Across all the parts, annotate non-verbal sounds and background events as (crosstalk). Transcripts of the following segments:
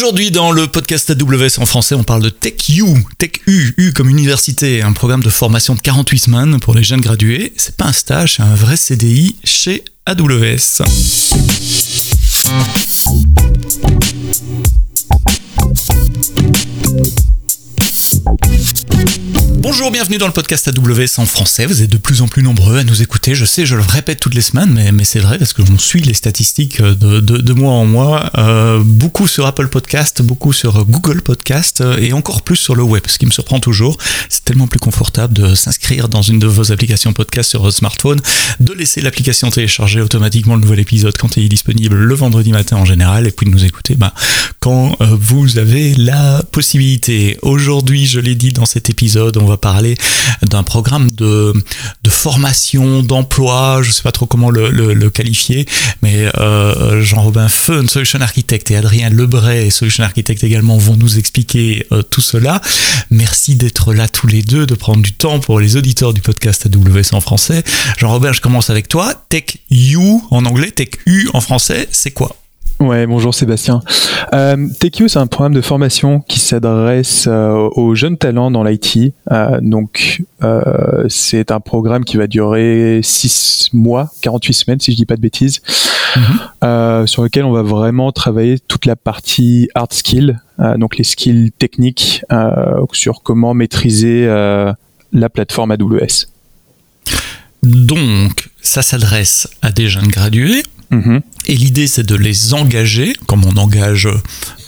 Aujourd'hui, dans le podcast AWS en français, on parle de TechU, TechU, U comme université, un programme de formation de 48 semaines pour les jeunes gradués. C'est pas un stage, c'est un vrai CDI chez AWS. Bonjour, bienvenue dans le podcast AWS en français. Vous êtes de plus en plus nombreux à nous écouter. Je sais, je le répète toutes les semaines, mais, c'est vrai parce que on suit les statistiques de, mois en mois. Euh, beaucoup sur Apple Podcast, beaucoup sur Google Podcast euh, et encore plus sur le web, ce qui me surprend toujours. C'est tellement plus confortable de s'inscrire dans une de vos applications podcast sur votre smartphone, de laisser l'application télécharger automatiquement le nouvel épisode quand il est disponible le vendredi matin en général et puis de nous écouter bah, quand euh, vous avez la possibilité. Aujourd'hui, je l'ai dit dans cet épisode, va parler d'un programme de, formation, d'emploi, je sais pas trop comment le qualifier, mais euh, Jean-Robin Feun, Solution Architect, et Adrien Lebray, Solution Architect également, vont nous expliquer euh, tout cela. Merci d'être là tous les deux, de prendre du temps pour les auditeurs du podcast AWS en français. Jean-Robin, je commence avec toi. Tech U en anglais, Tech U en français, c'est quoi? Ouais, bonjour Sébastien. Euh, TechU, c'est un programme de formation qui s'adresse euh, aux jeunes talents dans l'IT. Euh, donc, euh, c'est un programme qui va durer 6 mois, 48 semaines, si je dis pas de bêtises, mm-hmm. sur lequel on va vraiment travailler toute la partie hard skill, donc les skills techniques sur comment maîtriser la plateforme AWS. Donc, ça s'adresse à des jeunes gradués. Mmh. Et l'idée, c'est de les engager, comme on engage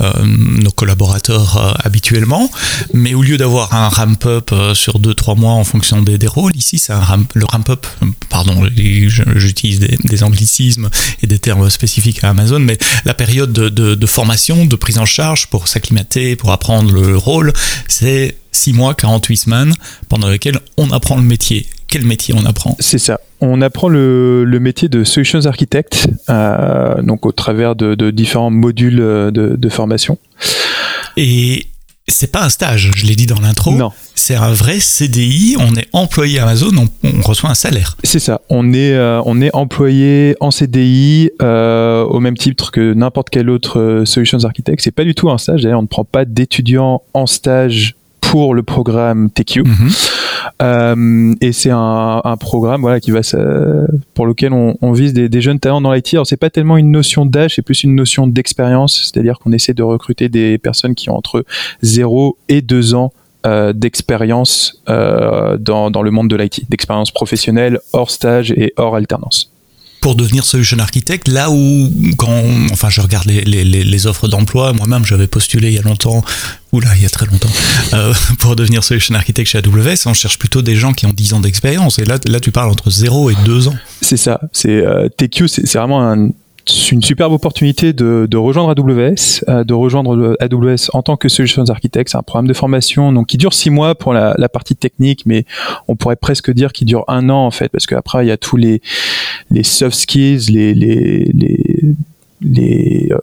euh, nos collaborateurs euh, habituellement, mais au lieu d'avoir un ramp-up euh, sur 2-3 mois en fonction des, des rôles, ici, c'est ram le ramp-up, pardon, j'utilise des, des, anglicismes et des termes spécifiques à Amazon, mais la période de, de, de formation, de prise en charge pour s'acclimater, pour apprendre le rôle, c'est 6 mois, 48 semaines, pendant lesquelles on apprend le métier quel métier on apprend C'est ça. On apprend le, le, métier de Solutions Architect, euh, donc au travers de, de différents modules de, de, formation. Et c'est pas un stage, je l'ai dit dans l'intro. Non. C'est un vrai CDI. On est employé Amazon, on, on reçoit un salaire. C'est ça. On est, euh, on est employé en CDI euh, au même titre que n'importe quel autre euh, Solutions Architect. C'est pas du tout un stage. D'ailleurs, on ne prend pas d'étudiants en stage pour le programme TQ. Mm -hmm. euh, et c'est un, un, programme voilà, qui va, pour lequel on, on vise des, des, jeunes talents dans l'IT. Alors, c'est pas tellement une notion d'âge, c'est plus une notion d'expérience. C'est-à-dire qu'on essaie de recruter des personnes qui ont entre 0 et 2 ans euh, d'expérience euh, dans, dans le monde de l'IT, d'expérience professionnelle hors stage et hors alternance pour devenir solution architect, là où, quand, enfin, je regarde les, les, les offres d'emploi, moi-même, j'avais postulé il y a longtemps, ou là, il y a très longtemps, (laughs) euh, pour devenir solution architect chez AWS, on cherche plutôt des gens qui ont 10 ans d'expérience. Et là, là, tu parles entre 0 et 2 ans. C'est ça. C'est, euh, TQ, c'est vraiment un, une superbe opportunité de, de rejoindre AWS, euh, de rejoindre AWS en tant que Solutions Architect. C'est un programme de formation donc qui dure six mois pour la, la partie technique, mais on pourrait presque dire qu'il dure un an en fait, parce qu'après il y a tous les, les soft skills, les, les, les, les euh,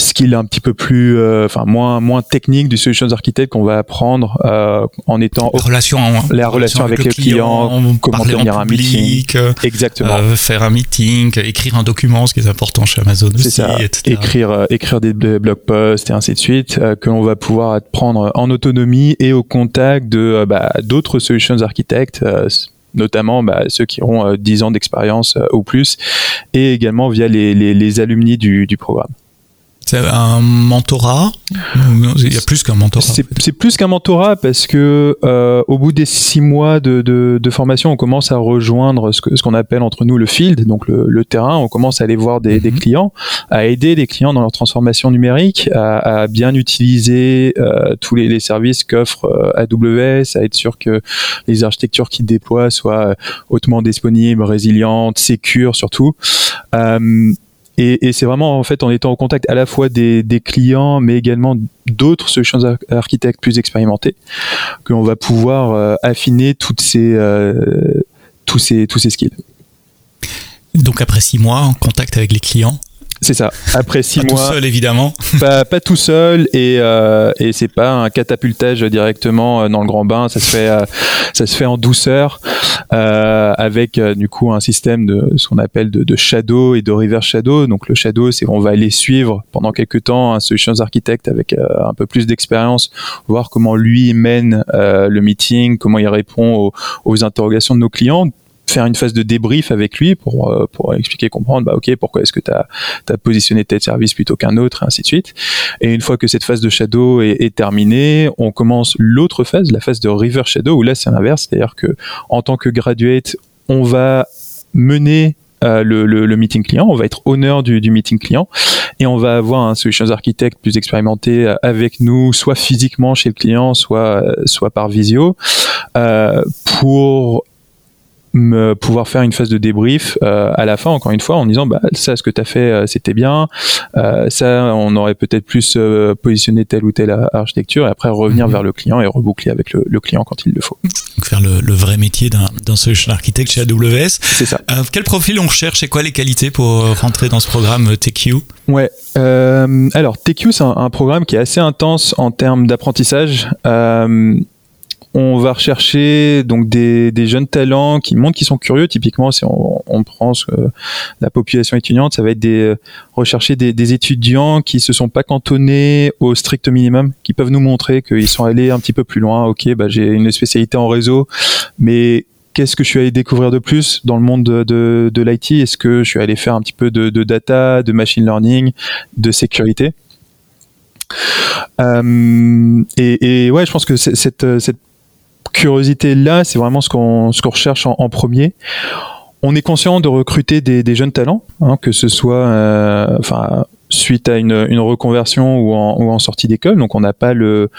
skill un petit peu plus, euh, enfin moins moins technique du solutions architect qu'on va apprendre euh, en étant relation, la relation, avec, avec, le client, client comment tenir un meeting, exactement, euh, faire un meeting, écrire un document, ce qui est important chez Amazon aussi, ça. etc. écrire écrire des blog posts et ainsi de suite que l'on va pouvoir prendre en autonomie et au contact de bah, d'autres solutions architectes notamment bah, ceux qui auront euh, 10 ans d'expérience euh, ou plus, et également via les, les, les alumni du, du programme. C'est un mentorat Il y a plus qu'un mentorat. C'est plus qu'un mentorat parce que euh, au bout des six mois de, de, de, formation, on commence à rejoindre ce qu'on ce qu'on appelle entre nous le field, donc le, le, terrain. On commence à aller voir des, mm -hmm. des, clients, à aider les clients dans leur transformation numérique, à, à bien utiliser euh, tous les, les services qu'offre euh, AWS, à être sûr que les architectures qu'ils déploient soient euh, hautement disponibles, résilientes, sécures surtout. Euh, et, c'est vraiment en en étant en contact à la fois des, clients, mais également d'autres solutions architectes plus expérimentés, qu'on va pouvoir euh, affiner ces, euh, tous, ces, tous ces skills. Donc après six mois en contact avec les clients, C'est ça. Après six pas mois. Tout seul, évidemment. Pas, pas tout seul et, euh, et c'est pas un catapultage directement euh, dans le grand bain. Ça se fait, euh, ça se fait en douceur euh, avec euh, du coup un système de ce qu'on appelle de, de, shadow et de reverse shadow. Donc le shadow, c'est on va aller suivre pendant quelques temps un solutions architect avec un peu plus d'expérience, voir comment lui mène le meeting, comment il répond aux, aux interrogations de nos clients faire une phase de débrief avec lui pour, euh, pour expliquer, comprendre, bah ok, pourquoi est-ce que tu as, as, positionné tel service plutôt qu'un autre, et ainsi de suite. Et une fois que cette phase de shadow est, terminée, on commence l'autre phase, la phase de river shadow, où là c'est l'inverse, c'est-à-dire que en tant que graduate, on va mener euh, le, le, meeting client, on va être honneur du, du, meeting client et on va avoir un solutions architect plus expérimenté avec nous, soit physiquement chez le client, soit, soit par visio, euh, pour me pouvoir faire une phase de débrief euh, à la fin encore une fois en disant bah ça ce que tu as fait euh, c'était bien. Euh, ça on aurait peut-être plus euh, positionné telle ou telle architecture et après revenir mmh. vers le client et reboucler avec le, le, client quand il le faut. Donc faire le, le vrai métier d'un solution architect chez AWS c'est ça. Euh, quel profil on recherche et quoi les qualités pour rentrer dans ce programme TQ ouais alors TQ c'est un, un, programme qui est assez intense en termes d'apprentissage on va rechercher donc des, des, jeunes talents qui montrent qu'ils sont curieux. Typiquement, si on, on prend la population étudiante, ça va être des, rechercher des, des, étudiants qui se sont pas cantonnés au strict minimum, qui peuvent nous montrer qu'ils sont allés un petit peu plus loin. Ok, bah, j'ai une spécialité en réseau, mais qu'est-ce que je suis allé découvrir de plus dans le monde de, de, de l'IT Est-ce que je suis allé faire un petit peu de, de data, de machine learning, de sécurité? Euh, et, et, ouais, je pense que cette, cette curiosité là, c'est vraiment ce qu'on ce qu'on recherche en, en, premier. On est conscient de recruter des, des jeunes talents, hein, que ce soit euh, enfin suite à une, une reconversion ou en, ou en sortie d'école. Donc on n'a pas le,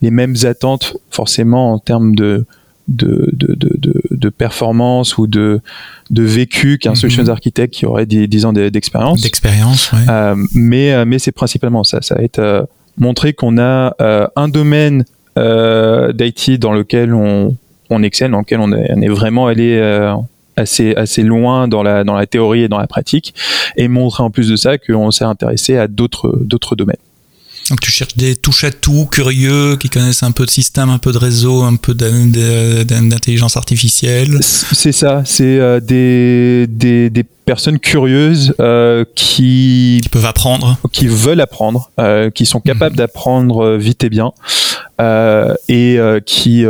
les mêmes attentes forcément en termes de de, de, de, de, performance ou de, de vécu qu'un mm -hmm. solutions architect qui aurait 10, 10 ans d'expérience. D'expérience, ouais. euh, mais, mais c'est principalement ça. Ça va être euh, montrer qu'on a euh, un domaine euh, d'IT dans lequel on, excelle, dans lequel on est, on est vraiment allé euh, assez, assez loin dans la, dans la théorie et dans la pratique, et montrer en plus de ça qu'on s'est intéressé à d'autres domaines. Donc tu cherches des touches à tout, curieux, qui connaissent un peu de système, un peu de réseau, un peu d'intelligence artificielle. C'est ça, c'est euh, des, des, des, personnes curieuses euh, qui... Qui peuvent apprendre. Qui veulent apprendre, euh, qui sont capables mmh. d'apprendre vite et bien, et qui...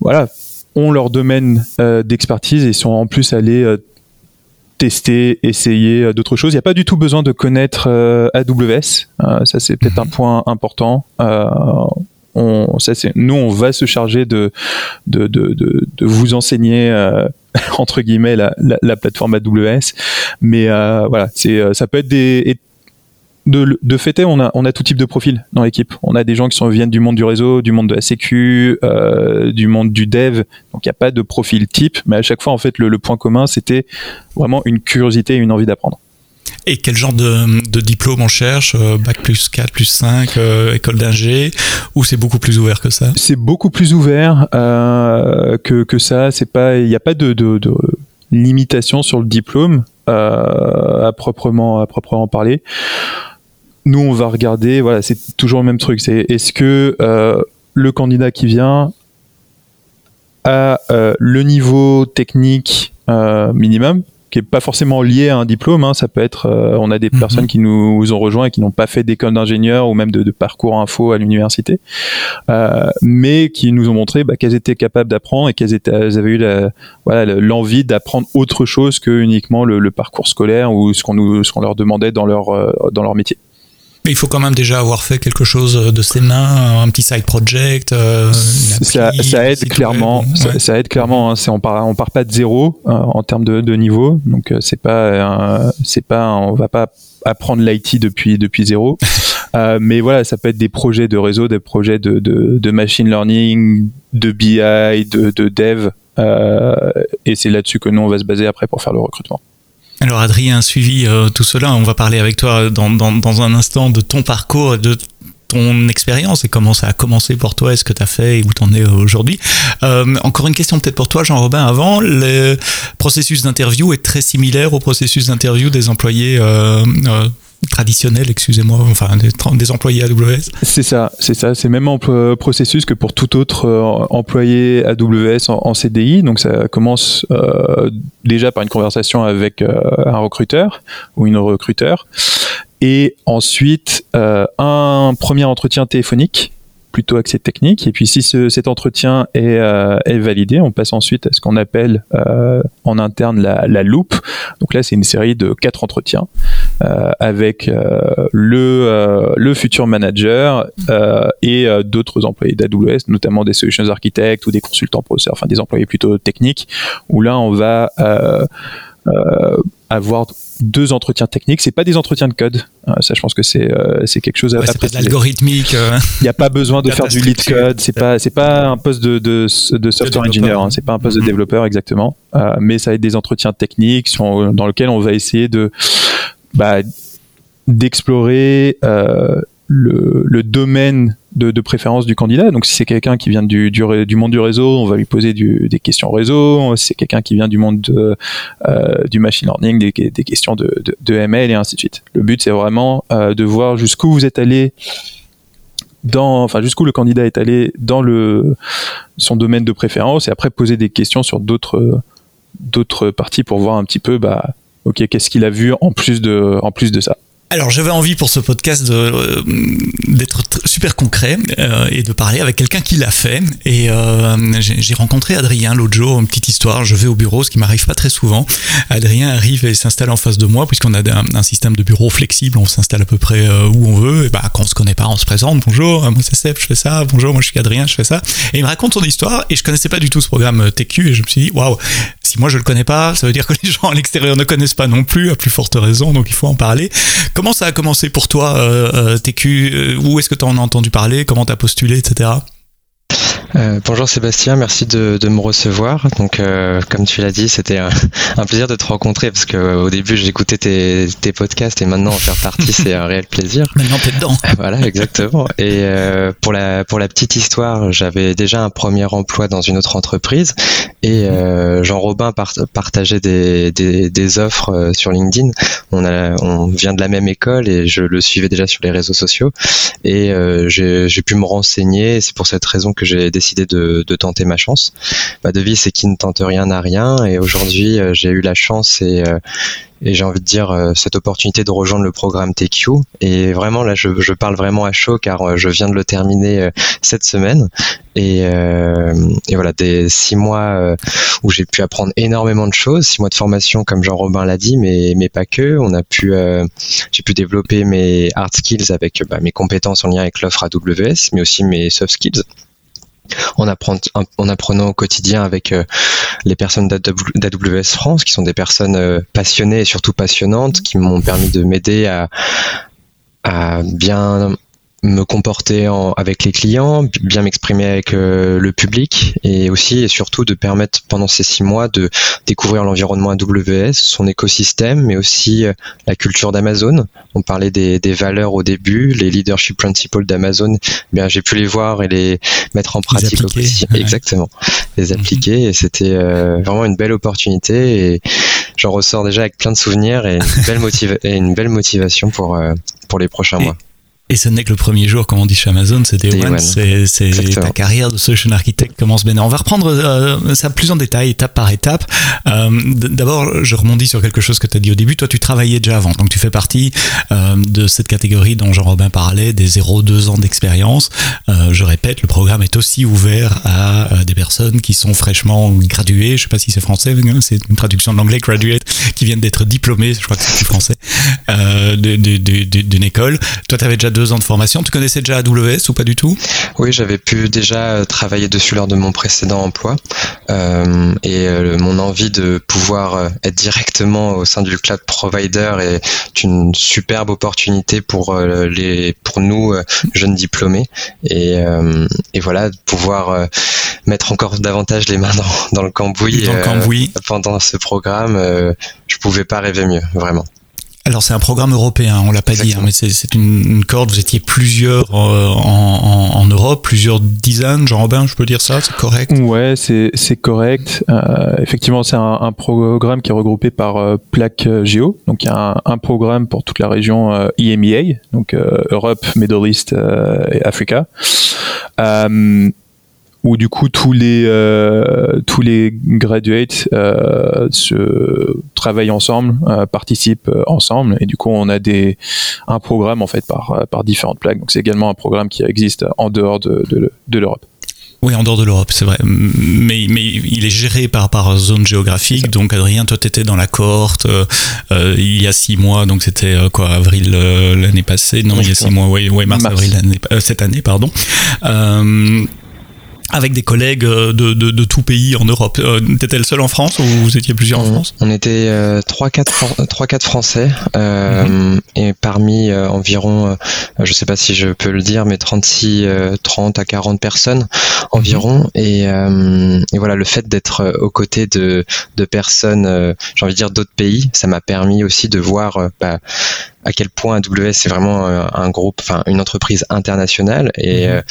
voilà ont leur domaine d'expertise et sont en plus allés tester, essayer euh, d'autres choses. Il n'y a pas du tout besoin de connaître euh, AWS. Euh, ça, c'est peut-être un mhm. point important. Euh, on, ça, nous, on va se charger de, de, de, de, de vous enseigner, euh, (laughs) entre guillemets, la, la, la, plateforme AWS. Mais euh, voilà, c'est, ça peut être des, de, de fait on a, on a tout type de profil dans l'équipe. On a des gens qui sont, viennent du monde du réseau, du monde de la sécu, euh, du monde du dev. Donc il n'y a pas de profil type, mais à chaque fois, en fait, le, le point commun, c'était vraiment une curiosité et une envie d'apprendre. Et quel genre de, de diplôme on cherche euh, Bac plus 4, plus 5, euh, école d'ingé Ou c'est beaucoup plus ouvert que ça? C'est beaucoup plus ouvert euh, que, que ça. Il n'y a pas de, de, de, limitation sur le diplôme euh, à proprement à proprement parler nous on va regarder, voilà, c'est toujours le même truc, c'est est-ce que euh, le candidat qui vient a euh, le niveau technique euh, minimum, qui est pas forcément lié à un diplôme, hein, ça peut être, on a des mm -hmm. personnes qui nous ont rejoints et qui n'ont pas fait d'école d'ingénieur ou même de, de, parcours info à l'université, mais qui nous ont montré bah, qu'elles étaient capables d'apprendre et qu'elles elles avaient eu voilà, l'envie d'apprendre autre chose que uniquement le, le parcours scolaire ou ce qu'on leur demandait dans leur, dans leur métier. Mais il faut quand même déjà avoir fait quelque chose de ses mains, un petit side project. Euh, ça, ça, aide clairement. Ouais. Ça, ça, aide clairement. Hein, on part, on part pas de zéro euh, en termes de, de, niveau. Donc euh, c'est pas, c'est pas, on va pas apprendre l'IT depuis depuis zéro. (laughs) Euh, mais voilà, ça peut être des projets de réseau, des projets de, de, de machine learning, de BI, de, de dev. et c'est là-dessus que nous on va se baser après pour faire le recrutement. Alors Adrien, suivi euh, tout cela, on va parler avec toi dans, dans, un instant de ton parcours et de ton expérience et comment ça a commencé pour toi, est-ce que tu as fait et où tu es aujourd'hui. Euh, encore une question peut-être pour toi, Jean-Robin, avant, le processus d'interview est très similaire au processus d'interview des employés euh, euh, traditionnels, excusez-moi, enfin des, employés AWS C'est ça, c'est ça, c'est même un processus que pour tout autre employé AWS en, en, CDI. Donc ça commence euh, déjà par une conversation avec euh, un recruteur ou une recruteur et ensuite euh, un premier entretien téléphonique plutôt axé technique. Et puis si ce, cet entretien est, euh, validé, on passe ensuite à ce qu'on appelle euh, en interne la, la, loupe. Donc là, c'est une série de quatre entretiens euh, avec euh, le, euh, le futur manager et d'autres employés d'AWS, notamment des solutions architectes ou des consultants processeurs, enfin des employés plutôt techniques, où là, on va avoir deux entretiens techniques. C'est pas des entretiens de code. Euh, ça, je pense que c'est euh, c'est quelque chose à, ouais, à algorithmique. Euh. Il n'y a pas besoin de (laughs) faire du lead code. C'est pas c'est pas un poste de de, de software engineer. Hein. C'est pas un poste de mm-hmm. développeur exactement. mais ça va être des entretiens techniques sur, dans lesquels on va essayer de bah, d'explorer le, le, domaine de, préférence du candidat. Donc, si c'est quelqu'un qui vient du, monde du réseau, on va lui poser des questions réseau. Si c'est quelqu'un qui vient du monde de, euh, du machine learning, des, questions de, ML et ainsi de suite. Le but, c'est vraiment euh, de voir jusqu'où vous êtes allé enfin jusqu'où le candidat est allé dans le son domaine de préférence et après poser des questions sur d'autres d'autres parties pour voir un petit peu bah ok qu'est-ce qu'il a vu en plus de en plus de ça? Alors j'avais envie pour ce podcast euh, d'être super concret euh, et de parler avec quelqu'un qui l'a fait. Et euh, j'ai rencontré Adrien l'autre jour, une petite histoire. Je vais au bureau, ce qui m'arrive pas très souvent. Adrien arrive et s'installe en face de moi, puisqu'on a un, un, système de bureau flexible, on s'installe à peu près où on veut. Et bah quand on se connaît pas, on se présente. Bonjour, moi c'est Seb, je fais ça. Bonjour, moi je suis Adrien, je fais ça. Et il me raconte son histoire et je connaissais pas du tout ce programme TQ et je me suis dit waouh, si moi je le connais pas, ça veut dire que les gens à l'extérieur ne connaissent pas non plus, à plus forte raison. Donc il faut en parler. Comment ça a commencé pour toi, euh, euh TQ euh, Où est-ce que tu en as entendu parler Comment tu postulé, etc. Euh, bonjour Sébastien, merci de, de me recevoir. Donc, euh, comme tu l'as dit, c'était un, (laughs) un, plaisir de te rencontrer parce que euh, au début j'écoutais tes, tes, podcasts et maintenant en faire partie c'est un réel plaisir. (laughs) Maintenant t'es dedans. (laughs) voilà, exactement. Et euh, pour la pour la petite histoire, j'avais déjà un premier emploi dans une autre entreprise et euh, Jean Robin part, partageait des, des, des, offres sur LinkedIn. On a on vient de la même école et je le suivais déjà sur les réseaux sociaux et j'ai pu me renseigner. C'est pour cette raison que j'ai décidé de, tenter ma chance. Ma devise, c'est qui ne tente rien n'a rien. Et aujourd'hui, euh, j'ai eu la chance et, euh, j'ai envie de dire euh, cette opportunité de rejoindre le programme TQ. Et vraiment, là, je, parle vraiment à chaud car je viens de le terminer cette semaine. Et, et voilà, des six mois où j'ai pu apprendre énormément de choses, six mois de formation, comme Jean-Robin l'a dit, mais, mais pas que. On a pu, j'ai pu développer mes hard skills avec bah, mes compétences en lien avec l'offre AWS, mais aussi mes soft skills en, en apprenant au quotidien avec euh, les personnes d'AWS France, qui sont des personnes euh, passionnées et surtout passionnantes, qui m'ont permis de m'aider à bien me comporter en, avec les clients, bien m'exprimer avec euh, le public et aussi et surtout de permettre pendant ces six mois de découvrir l'environnement AWS, son écosystème, mais aussi euh, la culture d'Amazon. On parlait des, des, valeurs au début, les leadership principles d'Amazon. Eh bien, j'ai pu les voir et les mettre en pratique au quotidien. Exactement, les mhm. appliquer et c'était euh, vraiment une belle opportunité et j'en ressors déjà avec plein de souvenirs et une belle, motiva et une belle motivation pour pour les prochains mois. Et ce n'est que le premier jour, comme on dit chez Amazon, c'est Day, One. C'est ta carrière de solution architect commence bien. On va reprendre euh, ça plus en détail, étape par étape. Euh, D'abord, je rebondis sur quelque chose que tu as dit au début. Toi, tu travaillais déjà avant, donc tu fais partie euh, de cette catégorie dont Jean-Robin parlait, des 0-2 ans d'expérience. Euh, je répète, le programme est aussi ouvert à, à des personnes qui sont fraîchement graduées. Je sais pas si c'est français, c'est une traduction de l'anglais, graduate, qui viennent d'être diplômés, je crois que c'est français, euh, d'une école. Toi, tu avais déjà deux ans de formation. Tu connaissais déjà AWS ou pas du tout? Oui, j'avais pu déjà travailler dessus lors de mon précédent emploi. Euh, et euh, mon envie de pouvoir euh, être directement au sein du cloud provider est une superbe opportunité pour les pour nous jeunes diplômés. Et, et voilà, pouvoir mettre encore davantage les mains dans, dans le cambouis, dans le cambouis. pendant ce programme, je pouvais pas rêver mieux, vraiment. Alors c'est un programme européen, on l'a pas dit, hein, mais c'est une, une, corde. Vous étiez plusieurs euh, en, en, en, Europe, plusieurs dizaines. Jean-Robin, je peux dire ça, c'est correct? Ouais, c'est correct. Euh, effectivement, c'est un, un, programme qui est regroupé par euh, plaque géo. Donc il y a un, un, programme pour toute la région euh, EMEA, donc euh, Europe, Middle East et Africa où du coup tous les euh, tous les graduates euh, se travaillent ensemble, euh, participent ensemble, et du coup on a des un programme en fait par par différentes plaques. Donc c'est également un programme qui existe en dehors de, de, de l'Europe. Oui, en dehors de l'Europe, c'est vrai. Mais, mais il est géré par, par zone géographique. Donc, Adrien, toi, tu étais dans la cohorte euh, il y a six mois. Donc, c'était quoi, avril l'année passée? Non, il y a six mois, oui, ouais, mars, mars. avril cette année, pardon. Euh, avec des collègues euh, de, de, de, tout pays en Europe. Euh, T'étais le seul en France ou vous étiez plusieurs en France On était euh, 3-4 Français euh, mm -hmm. et parmi euh, environ, euh, je sais pas si je peux le dire, mais 36, 30 à 40 personnes environ. Mm -hmm. et, et, voilà, le fait d'être aux côtés de, de personnes, j'ai envie de dire d'autres pays, ça m'a permis aussi de voir bah, à quel point AWS c'est vraiment un groupe, enfin une entreprise internationale et mmh.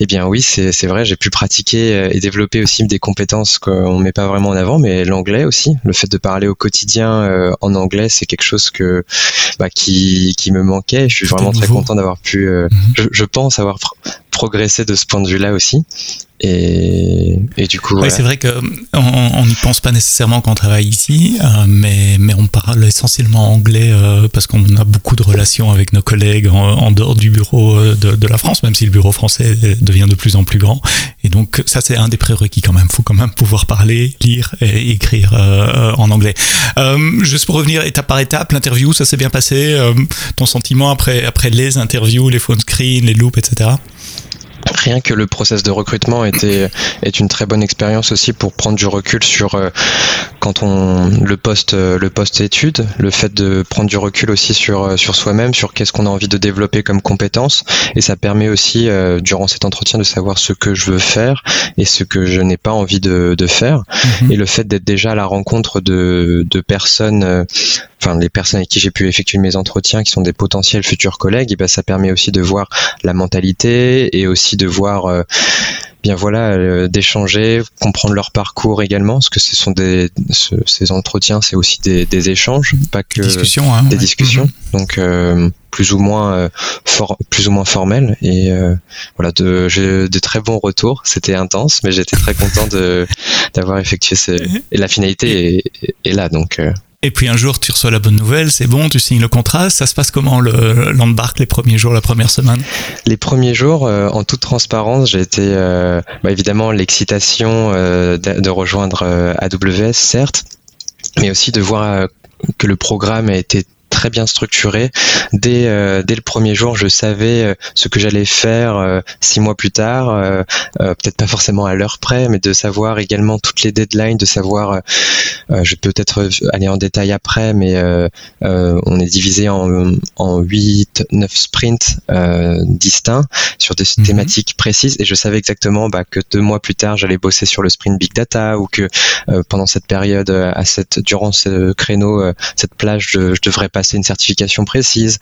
Eh bien oui c'est vrai j'ai pu pratiquer et développer aussi des compétences qu'on met pas vraiment en avant mais l'anglais aussi. Le fait de parler au quotidien euh, en anglais c'est quelque chose que bah, qui, qui me manquait. Je suis vraiment très content d'avoir pu euh, mmh. je, je, pense avoir progressé de ce point de vue là aussi et, et, du coup, oui, voilà. c'est vrai qu'on n'y pense pas nécessairement quand on travaille ici, euh, mais, mais on parle essentiellement anglais euh, parce qu'on a beaucoup de relations avec nos collègues en, en dehors du bureau euh, de, de, la France, même si le bureau français devient de plus en plus grand. Et donc, ça, c'est un des prérequis quand même. Il faut quand même pouvoir parler, lire et écrire euh, en anglais. Euh, juste pour revenir étape par étape, l'interview, ça s'est bien passé. ton sentiment après, après les interviews, les phone screens, les loops, etc rien que le process de recrutement était est une très bonne expérience aussi pour prendre du recul sur euh, quand on le poste le poste étude le fait de prendre du recul aussi sur sur soi-même sur qu'est-ce qu'on a envie de développer comme compétences et ça permet aussi euh, durant cet entretien de savoir ce que je veux faire et ce que je n'ai pas envie de, de faire -hmm. et le fait d'être déjà à la rencontre de, de personnes euh, enfin les personnes avec qui j'ai pu effectuer mes entretiens qui sont des potentiels futurs collègues et ben ça permet aussi de voir la mentalité et aussi de voir euh, bien voilà euh, d'échanger comprendre leur parcours également parce que ce sont des ce, ces entretiens c'est aussi des, des, échanges pas que des discussions, hein, des ouais. discussions mmh. donc euh, plus ou moins for, plus ou moins formel et voilà de j'ai de très bons retours c'était intense mais j'étais très content de d'avoir effectué et la finalité est, est là donc et puis un jour, tu reçois la bonne nouvelle, c'est bon, tu signes le contrat. Ça se passe comment le l'embarque les premiers jours, la première semaine? Les premiers jours, euh, en toute transparence, j'ai été euh, bah, évidemment l'excitation euh, de, de, rejoindre euh, AWS, certes, mais aussi de voir que le programme a été très bien structuré. Dès, euh, dès le premier jour, je savais euh, ce que j'allais faire euh, six mois plus tard, euh, peut-être pas forcément à l'heure près, mais de savoir également toutes les deadlines, de savoir, je peux peut-être aller en détail après, mais on est divisé en, en 8, 9 sprints distincts sur des mm -hmm. thématiques précises, et je savais exactement bah, que deux mois plus tard, j'allais bosser sur le sprint Big Data, ou que pendant cette période, à cette, durant ce créneau, cette plage, je, je devrais passer une certification précise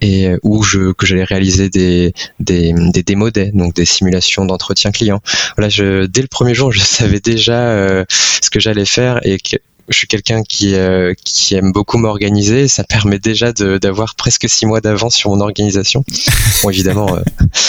et euh, où je que j'allais réaliser des des des démos donc des simulations d'entretien client. Voilà, je dès le premier jour, je (laughs) savais déjà euh, ce que j'allais faire et que je suis quelqu'un qui, euh, qui aime beaucoup m'organiser. Ça permet déjà d'avoir presque six mois d'avance sur mon organisation. Bon, évidemment,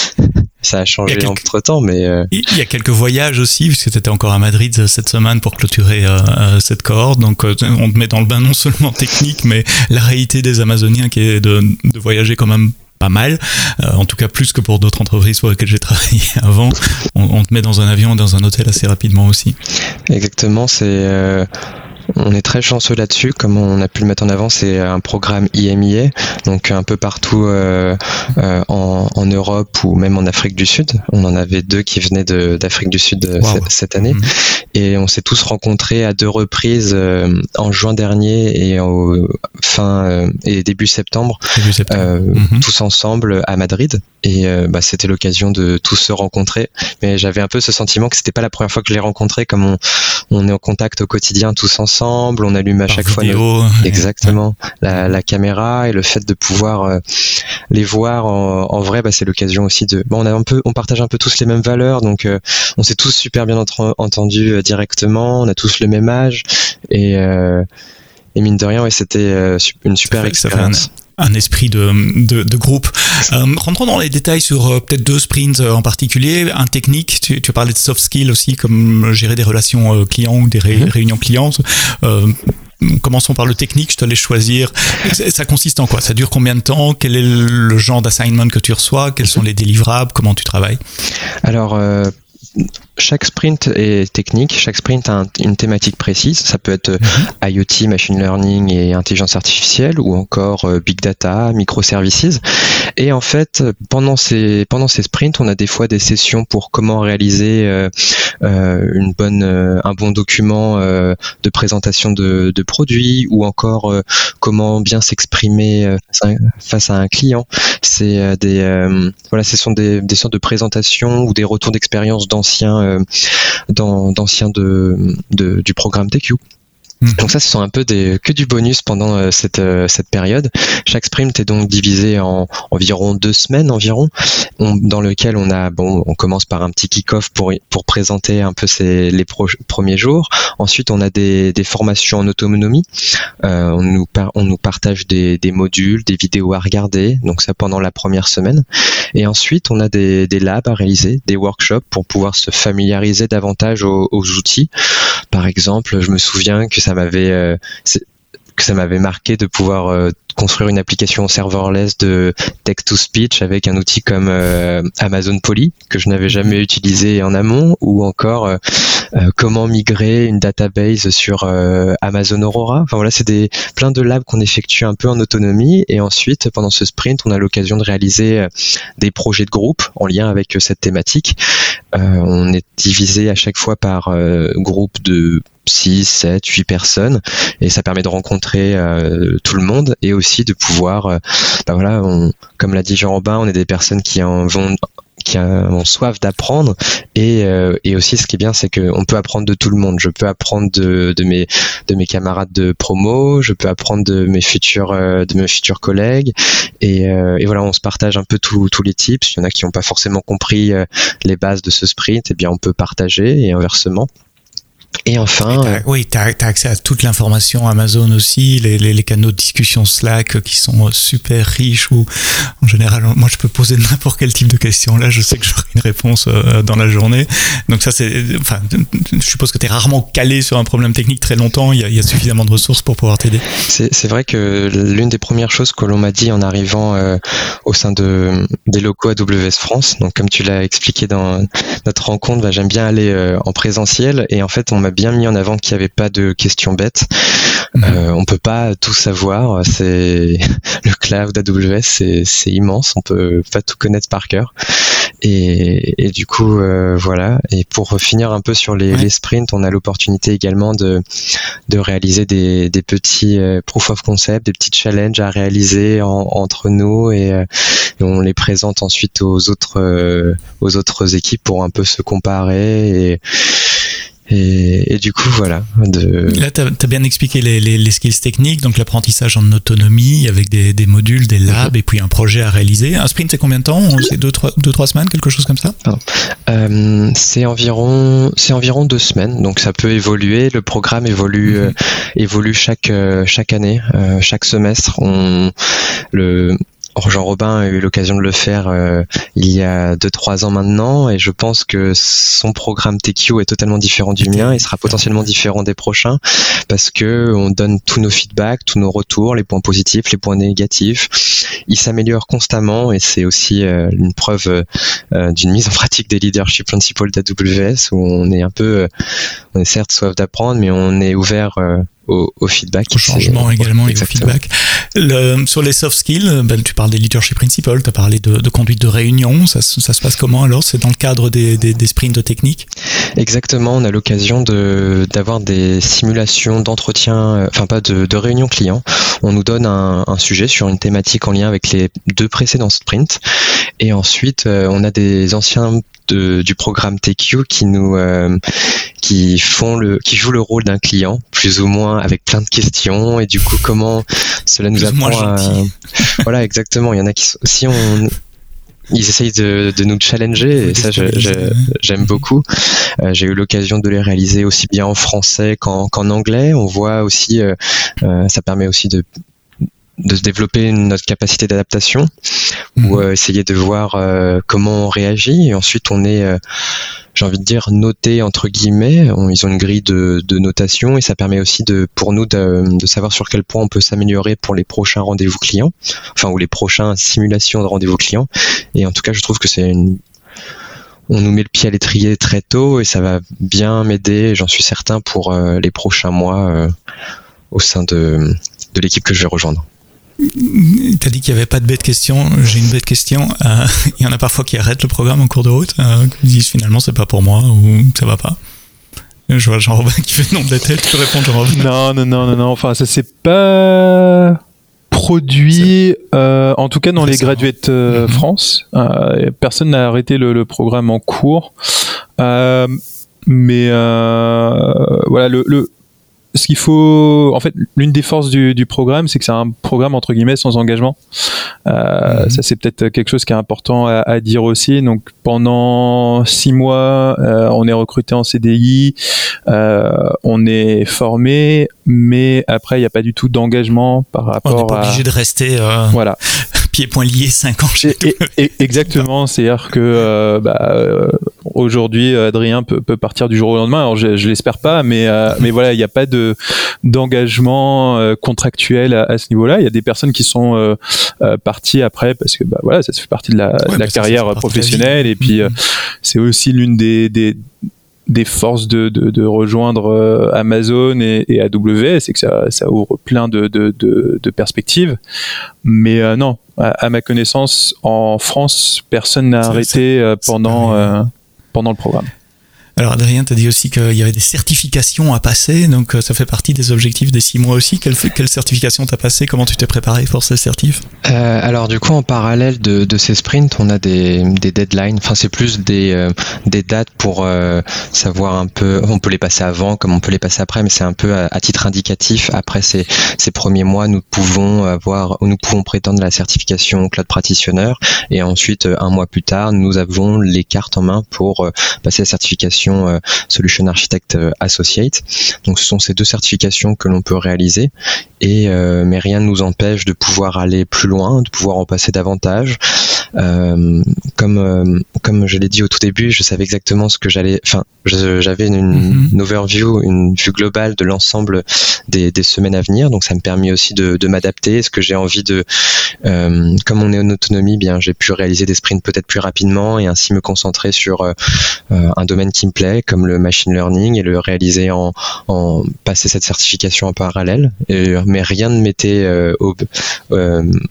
(laughs) ça a changé quelques... entre temps, mais. Euh... Il y a quelques voyages aussi, puisque tu étais encore à Madrid cette semaine pour clôturer euh, cette cohorte. Donc, euh, on te met dans le bain non seulement technique, mais la réalité des Amazoniens qui est de, de voyager quand même pas mal, euh, en tout cas plus que pour d'autres entreprises pour lesquelles j'ai (laughs) travaillé avant. On, on, te met dans un avion, dans un hôtel assez rapidement aussi. Exactement, c'est euh, on est très chanceux là-dessus, comme on a pu le mettre en avant, c'est un programme IMIA, donc un peu partout euh, euh, en, en Europe ou même en Afrique du Sud. On en avait deux qui venaient d'Afrique du Sud cette année. Mhm. Et on s'est tous rencontrés à deux reprises en juin dernier et au fin et début septembre, mhm. tous ensemble à Madrid. Et bah, c'était l'occasion de tous se rencontrer. Mais j'avais un peu ce sentiment que c'était pas la première fois que je les rencontrais, comme on, on est en contact au quotidien tous ensemble, on allume à chaque fois (laughs) exactement. La, caméra et le fait de pouvoir euh, les voir en, vrai, bah, c'est l'occasion aussi de. Bon, on a un peu, on partage un peu tous les mêmes valeurs, donc euh, on s'est tous super bien entendus euh, directement, on a tous le même âge et et mine de rien, ouais, c'était une super expérience un esprit de, de, groupe. Euh, rentrons dans les détails sur euh, peut-être deux sprints euh, en particulier. Un technique, tu, tu parlais de soft skills aussi, comme gérer des relations clients ou des mhm. réunions clients. Commençons par le technique, je te laisse choisir. Ça consiste en quoi? Ça dure combien de temps? Quel est le genre d'assignment que tu reçois? Quels sont les délivrables? Comment tu travailles? Alors, chaque sprint est technique, chaque sprint a une thématique précise. Ça peut être mhm. IoT, machine learning et intelligence artificielle, ou encore euh, big data, microservices. Et en fait, pendant ces pendant ces sprints, on a des fois des sessions pour comment réaliser euh, euh, une bonne un bon document de présentation de, de produits, ou encore comment bien s'exprimer face à un client. C'est des voilà, ce sont des, des sortes de présentations ou des retours d'expérience d'anciens euh, d'anciens de, du programme TQ. Mhm. Donc ça, ce sont un peu des, que du bonus pendant euh, cette, euh, cette période. Chaque sprint est donc divisé en environ deux semaines environ, dans lequel on a bon, on commence par un petit kick-off pour pour présenter un peu ces, les premiers jours. Ensuite, on a des, des formations en autonomie. Euh, on nous on nous partage des, des modules, des vidéos à regarder. Donc ça pendant la première semaine. Et ensuite, on a des, des labs à réaliser, des workshops pour pouvoir se familiariser davantage aux, aux outils. Par exemple, je me souviens que ça ça m'avait euh, que ça m'avait marqué de pouvoir euh, construire une application serverless de text to speech avec un outil comme euh, Amazon Poly que je n'avais jamais utilisé en amont ou encore comment migrer une database sur Amazon Aurora. Enfin voilà, c'est des plein de labs qu'on effectue un peu en autonomie et ensuite pendant ce sprint, on a l'occasion de réaliser des projets de groupe en lien avec cette thématique. on est divisé à chaque fois par groupe de 6, 7, 8 personnes. Et ça permet de rencontrer euh, tout le monde et aussi de pouvoir, euh, bah voilà, comme l'a dit Jean-Robin, on est des personnes qui ont soif d'apprendre. Et, euh, et aussi ce qui est bien c'est qu'on peut apprendre de tout le monde. Je peux apprendre de, de mes de mes camarades de promo je peux apprendre de mes futurs de mes futurs collègues. Et, et voilà on se partage un peu tous les tips. Il y en a qui n'ont pas forcément compris les bases de ce sprint. Et eh bien on peut partager et inversement et enfin. Euh, oui, tu as, accès à toute l'information Amazon aussi, les, les, les, canaux de discussion Slack qui sont euh, super riches ou en général, moi je peux poser (laughs) n'importe quel type de question. Là, je sais que j'aurai une réponse euh, dans la journée. Donc, ça, c'est. Enfin, je suppose que tu es rarement calé sur un problème technique très longtemps. Il y a, il y a suffisamment de ressources pour pouvoir t'aider. C'est vrai que l'une des premières choses que l'on m'a dit en arrivant au sein de, des locaux AWS France, donc comme tu l'as expliqué dans notre rencontre, bah, j'aime bien aller en présentiel et en fait, on m'a bien mis en avant qu'il n'y avait pas de questions bêtes. Mhm. Euh, on peut pas tout savoir. C'est (laughs) le cloud AWS, c'est immense. On peut pas tout connaître par cœur. Et, du coup, euh, voilà. Et pour finir un peu sur les, sprints, on a l'opportunité également de, de réaliser des, petits euh, proof of concept, des petits challenges à réaliser entre nous et, et, on les présente ensuite aux autres aux autres équipes pour un peu se comparer et et, du coup, voilà. De... Là, tu as, bien expliqué les, les, skills techniques, donc l'apprentissage en autonomie avec des, des modules, des labs et puis un projet à réaliser. Un sprint, c'est combien de temps? C'est deux trois, deux, trois semaines, quelque chose comme ça? Euh, C'est environ, environ deux semaines, donc ça peut évoluer. Le programme évolue, mhm. euh, évolue chaque, euh, chaque année, chaque semestre. On, le, Jean Robin a eu l'occasion de le faire euh, il y a 2-3 ans maintenant et je pense que son programme TQ est totalement différent du mien et sera potentiellement différent des prochains parce que on donne tous nos feedbacks, tous nos retours, les points positifs, les points négatifs. Il s'améliore constamment et c'est aussi euh, une preuve euh, d'une mise en pratique des leadership principles d'AWS où on est un peu, on est certes soif d'apprendre mais on est ouvert au, feedback. Au changement également et au feedback. Le, sur les soft skills, ben, tu parles des leadership principles, tu as parlé de, de, conduite de réunion. Ça, ça, se passe comment alors? C'est dans le cadre des, des, des sprints techniques Exactement, on a l'occasion de, d'avoir des simulations d'entretien, euh, enfin pas de, de réunion client. On nous donne un, un, sujet sur une thématique en lien avec les deux précédents sprints. Et ensuite, euh, on a des anciens de, du programme TQ qui nous euh, qui font le qui jouent le rôle d'un client plus ou moins avec plein de questions et du coup comment cela nous apprend à... (laughs) voilà exactement il y en a qui si on ils essayent de, de nous challenger et ça j'aime beaucoup. Euh, J'ai eu l'occasion de les réaliser aussi bien en français qu'en anglais. On voit aussi, euh, ça permet aussi de de se développer notre capacité d'adaptation ou mhm. euh, essayer de voir euh, comment on réagit et ensuite on est euh, j'ai envie de dire noté entre guillemets ils ont une grille de, de, notation et ça permet aussi de pour nous de, de savoir sur quel point on peut s'améliorer pour les prochains rendez-vous clients enfin ou les prochains simulations de rendez-vous clients et en tout cas je trouve que c'est une on nous met le pied à l'étrier très tôt et ça va bien m'aider, j'en suis certain, pour les prochains mois au sein de, de l'équipe que je vais rejoindre. T'as dit qu'il n'y avait pas de bête question. J'ai une bête question. Euh, (laughs) il y en a parfois qui arrêtent le programme en cours de route, euh, qui disent finalement c'est pas pour moi ou ça va pas. Je vois Jean-Robin (laughs) qui fait non de la tête. Tu réponds Jean-Robin. Non, non, non, non, non. Enfin, ça s'est pas produit, euh, en tout cas dans les graduates euh, mm-hmm. France. Euh, personne n'a arrêté le, le, programme en cours. mais voilà, le, le ce qu'il faut, en fait, l'une des forces du, du programme, c'est que c'est un programme entre guillemets sans engagement. Euh, mhm. Ça, c'est peut-être quelque chose qui est important à, à, dire aussi. Donc, pendant six mois, euh, on est recruté en CDI, euh, on est formé, mais après, il n'y a pas du tout d'engagement par rapport on n'est pas obligé de rester. Euh, voilà. (laughs) pieds poings liés 5 ans chez et, Exactement, c'est-à-dire que euh, bah, aujourd'hui Adrien peut, peut, partir du jour au lendemain. Alors je, je l'espère pas, mais mais voilà, il n'y a pas de d'engagement contractuel à, à ce niveau-là. Il y a des personnes qui sont parties après parce que bah voilà, ça fait partie de la, de la carrière professionnelle et puis mm-hmm. c'est aussi l'une des, des des forces de, de, de rejoindre euh, Amazon et, et, AWS, c'est que ça, ça, ouvre plein de, de perspectives. Mais euh, non, à, ma connaissance, en France, personne n'a arrêté euh, pendant, pendant le programme. Alors Adrien, tu as dit aussi qu'il y avait des certifications à passer, donc euh, ça fait partie des objectifs des six mois aussi. Quelle, quelle certification t'as passé? Comment tu t'es préparé pour ces certifs? Euh, Alors du coup, en parallèle de, ces sprints, on a des, des deadlines. Enfin, c'est plus des, euh, dates pour savoir un peu. On peut les passer avant, comme on peut les passer après, mais c'est un peu à, titre indicatif. Après ces, ces premiers mois, nous pouvons avoir, nous pouvons prétendre la certification cloud practitioner, et ensuite un mois plus tard, nous avons les cartes en main pour passer la certification euh, Solution Architect euh, Associate. Donc ce sont ces deux certifications que l'on peut réaliser et euh, mais rien ne nous empêche de pouvoir aller plus loin, de pouvoir en passer davantage. Euh, comme euh, comme je l'ai dit au tout début, je savais exactement ce que j'allais. Enfin, j'avais une, mhm. overview, une vue globale de l'ensemble des, des, semaines à venir. Donc, ça me permet aussi de, de m'adapter. Est-ce que j'ai envie de, euh, comme on est en autonomie, bien, j'ai pu réaliser des sprints peut-être plus rapidement et ainsi me concentrer sur euh, un domaine qui me plaît, comme le machine learning, et le réaliser en, en passer cette certification en parallèle. Et, mais rien ne m'était ob,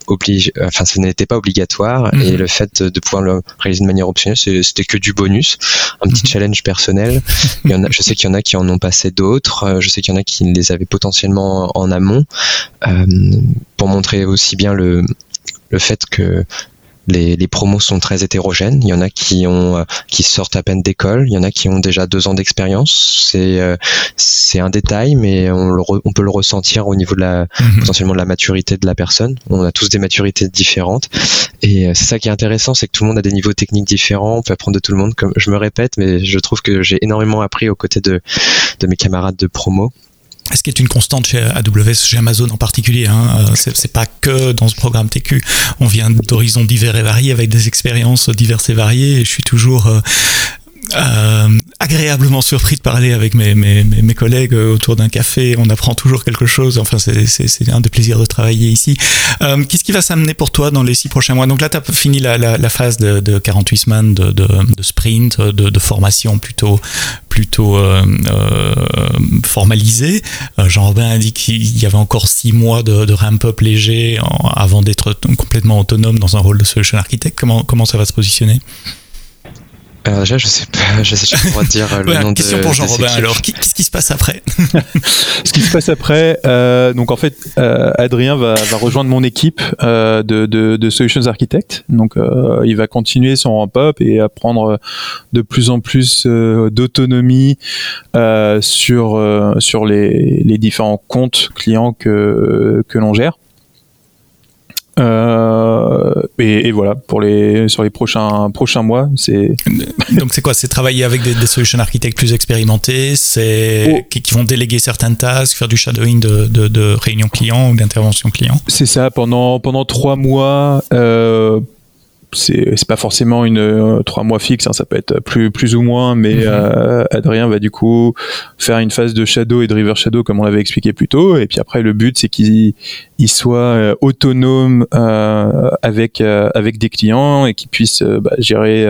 obligé. Enfin, ce n'était pas obligatoire. Mhm. Et le fait de pouvoir le réaliser de manière optionnelle, c'était que du bonus, un petit mhm. challenge personnel. (laughs) Il y en a, je sais qu'il y en a qui en ont passé d'autres. Euh, je sais qu'il y en a qui les avaient potentiellement en amont euh, pour montrer aussi bien le le fait que les, les, promos sont très hétérogènes. Il y en a qui ont euh, qui sortent à peine d'école, il y en a qui ont déjà deux ans d'expérience. C'est euh, c'est un détail, mais on, le on, peut le ressentir au niveau de la mhm. potentiellement de la maturité de la personne. On a tous des maturités différentes, et euh, c'est ça qui est intéressant, c'est que tout le monde a des niveaux techniques différents. On peut apprendre de tout le monde. Comme je me répète, mais je trouve que j'ai énormément appris aux côtés de de mes camarades de promo ce qui est une constante chez AWS, chez Amazon en particulier. Hein. Euh, c'est pas que dans ce programme TQ. On vient d'horizons divers et variés avec des expériences diverses et variées. Et je suis toujours euh, agréablement surpris de parler avec mes, mes, mes, collègues autour d'un café. On apprend toujours quelque chose. Enfin, c'est un des plaisirs de travailler ici. Qu'est-ce qui va s'amener pour toi dans les six prochains mois? Donc là, tu as fini la, la, la, phase de, de 48 semaines de, de, de sprint, de, formation plutôt, plutôt euh, euh, formalisée. Jean-Robin a dit qu'il y avait encore six mois de, ramp-up léger avant d'être complètement autonome dans un rôle de solution architect. Comment, comment ça va se positionner? Alors déjà, je sais pas, (laughs) je sais pas dire le ouais, nom question de. pour Jean-Robin. Alors, qu'est-ce qui se passe après? (laughs) Ce qui se passe après, euh, donc en fait, euh, Adrien va, va, rejoindre mon équipe euh, de, de, de, Solutions Architect. Donc, euh, il va continuer son ramp-up et apprendre de plus en plus euh, d'autonomie euh, sur sur les, les différents comptes clients que que l'on gère. Euh, et, et, voilà, pour les, sur les prochains, prochains mois, c'est. (laughs) Donc, c'est quoi? C'est travailler avec des, des solution architectes plus expérimentés, c'est oh. qui, qui, vont déléguer certaines tâches, faire du shadowing de, de, de réunion client ou d'intervention client C'est ça, pendant, pendant trois mois. Euh, c'est pas forcément une euh, trois mois fixe, hein, ça peut être plus plus ou moins, mais mm -hmm. euh, Adrien va du coup faire une phase de shadow et de river shadow comme on l'avait expliqué plus tôt, et puis après le but c'est qu'il il soit euh, autonome euh, avec euh, avec des clients et qu'il puisse bah, gérer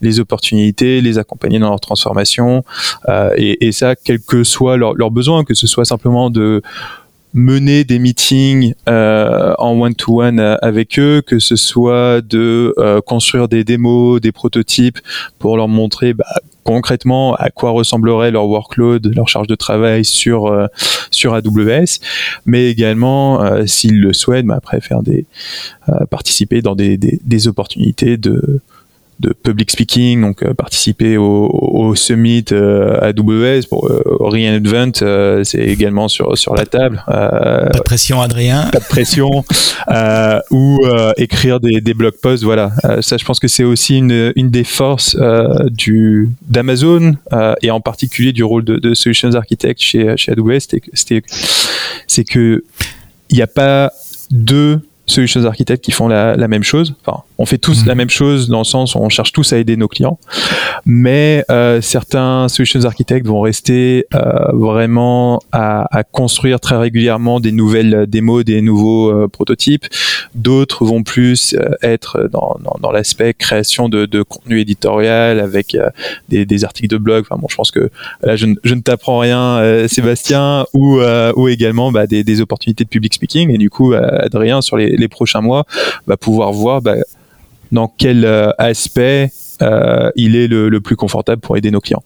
les opportunités, les accompagner dans leur transformation, et, et, ça quel que soit leurs leur besoin, que ce soit simplement de mener des meetings euh, en one-to-one -one avec eux, que ce soit de euh, construire des démos, des prototypes pour leur montrer bah, concrètement à quoi ressemblerait leur workload, leur charge de travail sur euh, sur AWS, mais également euh, s'ils le souhaitent, bah, après faire des euh, participer dans des, des, des opportunités de de public speaking, donc euh, participer au, au summit euh, AWS pour euh, Reinvent, euh, c'est également sur sur la table. pas de pression, Adrien. Pas de pression. ou écrire des, des blog posts, voilà. ça, je pense que c'est aussi une, une des forces du d'Amazon et en particulier du rôle de, de solutions architect chez chez AWS, c'était c'est que il n'y a pas deux solutions architectes qui font la, la même chose. Enfin, on fait tous mmh. la même chose dans le sens où on cherche tous à aider nos clients, mais euh, certains solutions architectes vont rester euh, vraiment à, à, construire très régulièrement des nouvelles démos, des nouveaux euh, prototypes. D'autres vont plus euh, être dans, dans, dans l'aspect création de, de, contenu éditorial avec euh, des, des, articles de blog. Enfin bon, je pense que là, je, je ne t'apprends rien, euh, Sébastien, ou, ou également bah, des, des, opportunités de public speaking. Et du coup, Adrien, sur les, les prochains mois, va pouvoir voir bah, dans quel euh, aspect euh, il est le, le plus confortable pour aider nos clients.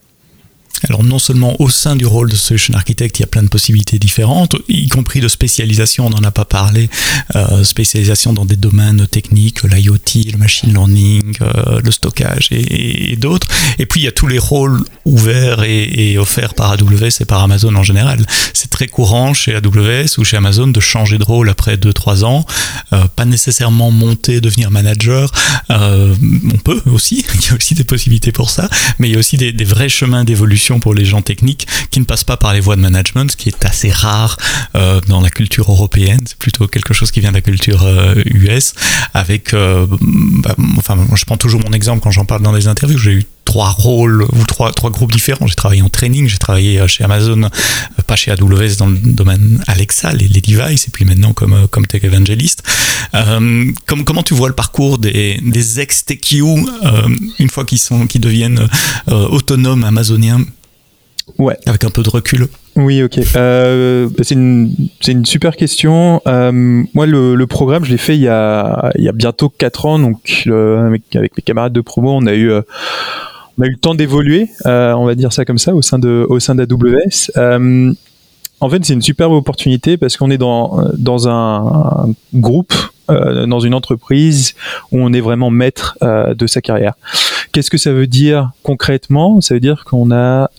Alors non seulement au sein du rôle de solution architect, il y a plein de possibilités différentes, y compris de spécialisation, on n'en a pas parlé, euh, spécialisation dans des domaines techniques, l'IoT, le machine learning, euh, le stockage et, et d'autres. Et puis il y a tous les rôles ouverts et, et, offerts par AWS et par Amazon en général. C'est très courant chez AWS ou chez Amazon de changer de rôle après 2-3 ans, euh, pas nécessairement monter, devenir manager. Euh, on peut aussi, (laughs) il y a aussi des possibilités pour ça, mais il y a aussi des, des vrais chemins d'évolution pour les gens techniques qui ne passent pas par les voies de management, ce qui est assez rare euh, dans la culture européenne. C'est plutôt quelque chose qui vient de la culture euh, US. Avec, euh, bah, enfin, je prends toujours mon exemple quand j'en parle dans des interviews. J'ai eu trois rôles ou trois, trois groupes différents. J'ai travaillé en training, j'ai travaillé chez Amazon, pas chez AWS dans le domaine Alexa, les, les devices, et puis maintenant comme, comme tech evangelist. Euh, comme, comment tu vois le parcours des, des ex-TQ euh, une fois qu'ils sont, qu'ils deviennent euh, autonomes amazoniens? Ouais. Avec un peu de recul. Oui, ok. Euh, c'est une, une, super question. Euh, moi, le, le, programme, je l'ai fait il y, a, il y a bientôt 4 ans. Donc, euh, avec, avec, mes camarades de promo, on a eu, on a eu le temps d'évoluer, euh, on va dire ça comme ça, au sein de, au sein d'AWS. Euh, en fait, c'est une superbe opportunité parce qu'on est dans, dans un, un groupe, euh, dans une entreprise où on est vraiment maître de sa carrière. Qu'est-ce que ça veut dire concrètement? Ça veut dire qu'on a,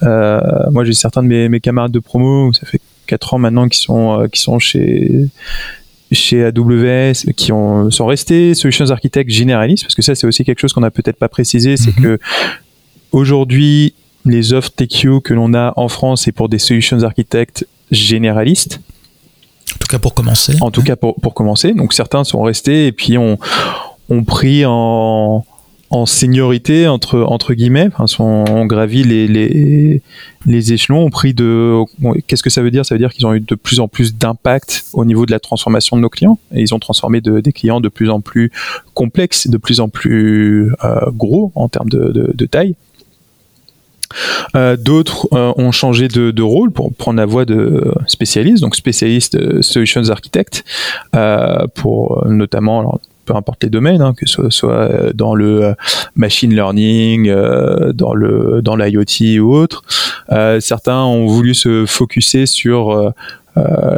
moi j'ai certains de mes, mes, camarades de promo, ça fait 4 ans maintenant qui sont, qui sont chez, chez AWS, qui ont, sont restés solutions architectes généralistes, parce que ça c'est aussi quelque chose qu'on n'a peut-être pas précisé, c'est mm -hmm. que aujourd'hui les offres TQ que l'on a en France, c'est pour des solutions architectes généralistes. En tout cas pour commencer. En tout cas pour, pour commencer. Donc certains sont restés et puis ont, ont pris en en seniorité entre entre guillemets. Enfin, on gravit les, les, les échelons ont pris de. Qu'est-ce que ça veut dire? Ça veut dire qu'ils ont eu de plus en plus d'impact au niveau de la transformation de nos clients et ils ont transformé de, des clients de plus en plus complexes, de plus en plus euh, gros en termes de, de, de taille. Euh, D'autres euh, ont changé de, rôle pour prendre la voie de spécialiste, donc spécialiste euh, solutions architect, pour notamment peu importe les domaines, hein, que ce soit dans le machine learning, dans le dans l'IoT ou autre. Certains ont voulu se focuser sur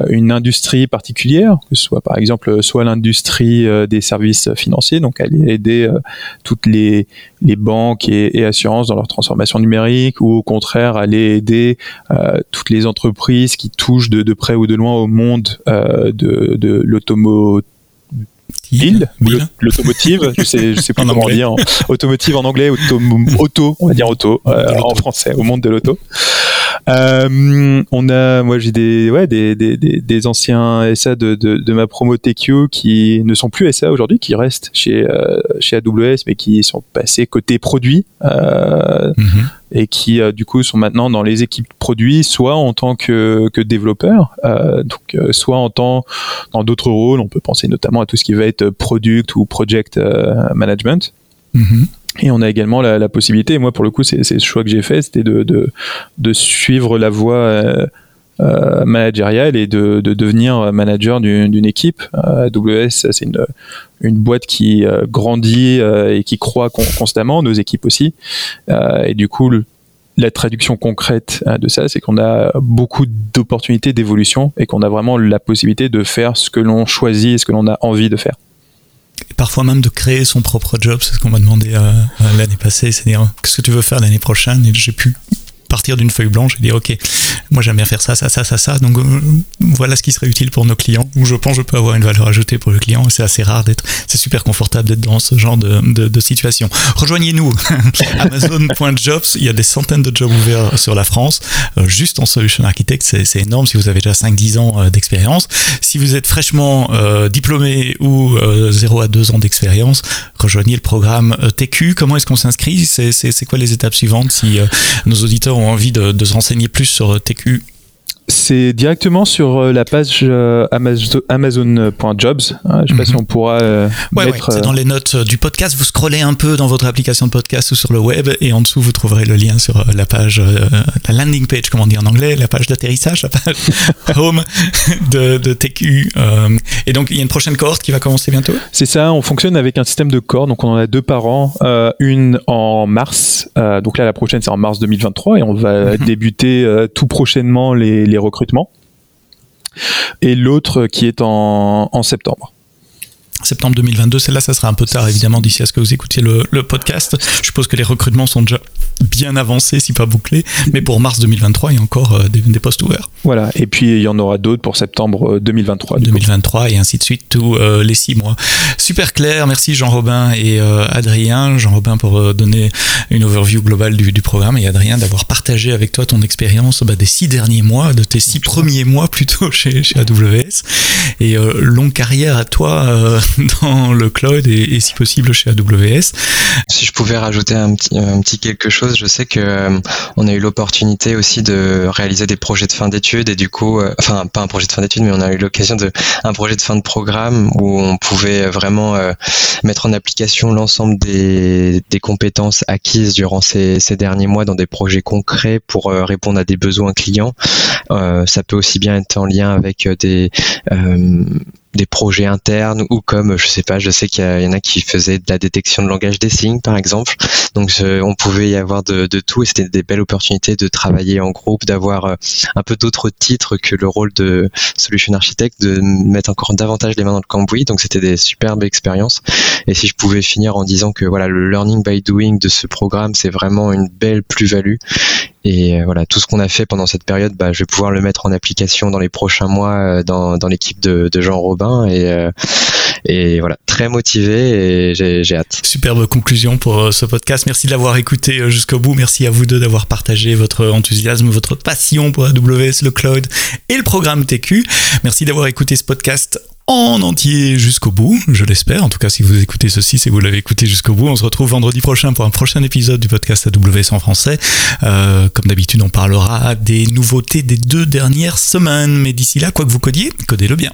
une industrie particulière, que ce soit par exemple soit l'industrie des services financiers, donc aller aider toutes les, les banques et, et, assurances dans leur transformation numérique, ou au contraire aller aider toutes les entreprises qui touchent de, de, près ou de loin au monde de, de L'automotive, je sais, je sais (laughs) pas comment dire, automotive en anglais, auto, auto, on va dire auto, euh, en français, au monde de l'auto. Euh, on a, moi j'ai des, ouais, des, des, des, anciens SA de, de, de ma promo TQ qui ne sont plus SA aujourd'hui, qui restent chez, euh, chez AWS, mais qui sont passés côté produit. Euh, mm -hmm et qui du coup sont maintenant dans les équipes produits, soit en tant que, que développeurs, euh, donc soit en tant dans d'autres rôles. On peut penser notamment à tout ce qui va être product ou project management. Mm -hmm. Et on a également la, la, possibilité, et moi pour le coup c'est ce choix que j'ai fait, c'était de, de, de, suivre la voie euh, euh, managériale et de, de, devenir manager d'une équipe. Euh, AWS, c'est une, une boîte qui euh, grandit euh, et qui croît con constamment, nos équipes aussi. Euh, et du coup, le, la traduction concrète de ça, c'est qu'on a beaucoup d'opportunités d'évolution et qu'on a vraiment la possibilité de faire ce que l'on choisit et ce que l'on a envie de faire. Parfois même de créer son propre job, c'est ce qu'on m'a demandé euh, l'année passée, c'est-à-dire qu'est-ce que tu veux faire l'année prochaine? Et j'ai pu partir d'une feuille blanche et dire ok moi j'aime bien faire ça ça ça ça ça. Donc euh, voilà ce qui serait utile pour nos clients. Où je pense je peux avoir une valeur ajoutée pour le client. C'est assez rare d'être c'est super confortable d'être dans ce genre de, de, de situation. Rejoignez-nous. (laughs) Amazon.jobs il y a des centaines de jobs ouverts sur la France. Euh, juste en solution architect c'est énorme. Si vous avez déjà 5-10 ans euh, d'expérience. Si vous êtes fraîchement euh, diplômé ou 0 à 2 ans d'expérience rejoignez le programme TQ comment est-ce qu'on s'inscrit? C'est quoi les étapes suivantes? Si nos auditeurs ont envie de, de se renseigner plus sur TQ c'est directement sur la page euh, amazon.jobs. Hein, je sais pas si on pourra euh, ouais, mettre. Ouais, c'est dans les notes du podcast. Vous scrollez un peu dans votre application de podcast ou sur le web et en dessous vous trouverez le lien sur la page, euh, la landing page, comme on dit en anglais, la page d'atterrissage, la page (laughs) home de, de TQ. Euh, et donc il y a une prochaine cohorte qui va commencer bientôt? C'est ça. On fonctionne avec un système de cohorte. Donc on en a deux par an. Euh, une en mars. donc là la prochaine c'est en mars 2023 et on va mm -hmm. débuter tout prochainement les, les recrutements, et l'autre qui est en, septembre septembre 2022. Celle-là, ça sera un peu tard, évidemment, d'ici à ce que vous écoutiez le, le, podcast. Je suppose que les recrutements sont déjà bien avancés, si pas bouclés. Mais pour mars 2023, il y a encore euh, des, des, postes ouverts. Voilà. Et puis, il y en aura d'autres pour septembre 2023. 2023 coup. et ainsi de suite, tous euh, les six mois. Super clair. Merci Jean-Robin et euh, Adrien. Jean-Robin pour euh, donner une overview globale du, du programme et Adrien d'avoir partagé avec toi ton expérience bah, des six derniers mois, de tes six premiers mois plutôt (laughs) chez, chez AWS. Et euh, longue carrière à toi (laughs) dans le cloud et, et, si possible chez AWS. Si je pouvais rajouter un petit, un petit quelque chose, je sais que euh, on a eu l'opportunité aussi de réaliser des projets de fin d'études et du coup, euh, enfin pas un projet de fin d'études, mais on a eu l'occasion de un projet de fin de programme où on pouvait vraiment euh, mettre en application l'ensemble des, des, compétences acquises durant ces, ces, derniers mois dans des projets concrets pour euh, répondre à des besoins clients. Euh, ça peut aussi bien être en lien avec des des projets internes ou comme je sais pas je sais qu'il y, en a qui faisaient de la détection de langage des signes par exemple. Donc on pouvait y avoir de, de tout et c'était des belles opportunités de travailler en groupe d'avoir euh, un peu d'autres titres que le rôle de solution architecte de mettre encore davantage les mains dans le cambouis. Donc c'était des superbes expériences. Et si je pouvais finir en disant que voilà le learning by doing de ce programme c'est vraiment une belle plus-value et voilà, tout ce qu'on a fait pendant cette période, bah, je vais pouvoir le mettre en application dans les prochains mois dans, dans l'équipe de, de, Jean Robin. Et, euh, et voilà, très motivé et j'ai hâte. Superbe conclusion pour ce podcast. Merci de l'avoir écouté jusqu'au bout. Merci à vous deux d'avoir partagé votre enthousiasme, votre passion pour AWS, le cloud et le programme TQ. Merci d'avoir écouté ce podcast en entier jusqu'au bout, je l'espère. En tout cas, si vous écoutez ceci, si vous l'avez écouté jusqu'au bout, on se retrouve vendredi prochain pour un prochain épisode du podcast AWS en français. Euh, comme d'habitude, on parlera des nouveautés des deux dernières semaines. Mais d'ici là, quoi que vous codiez, codez-le bien.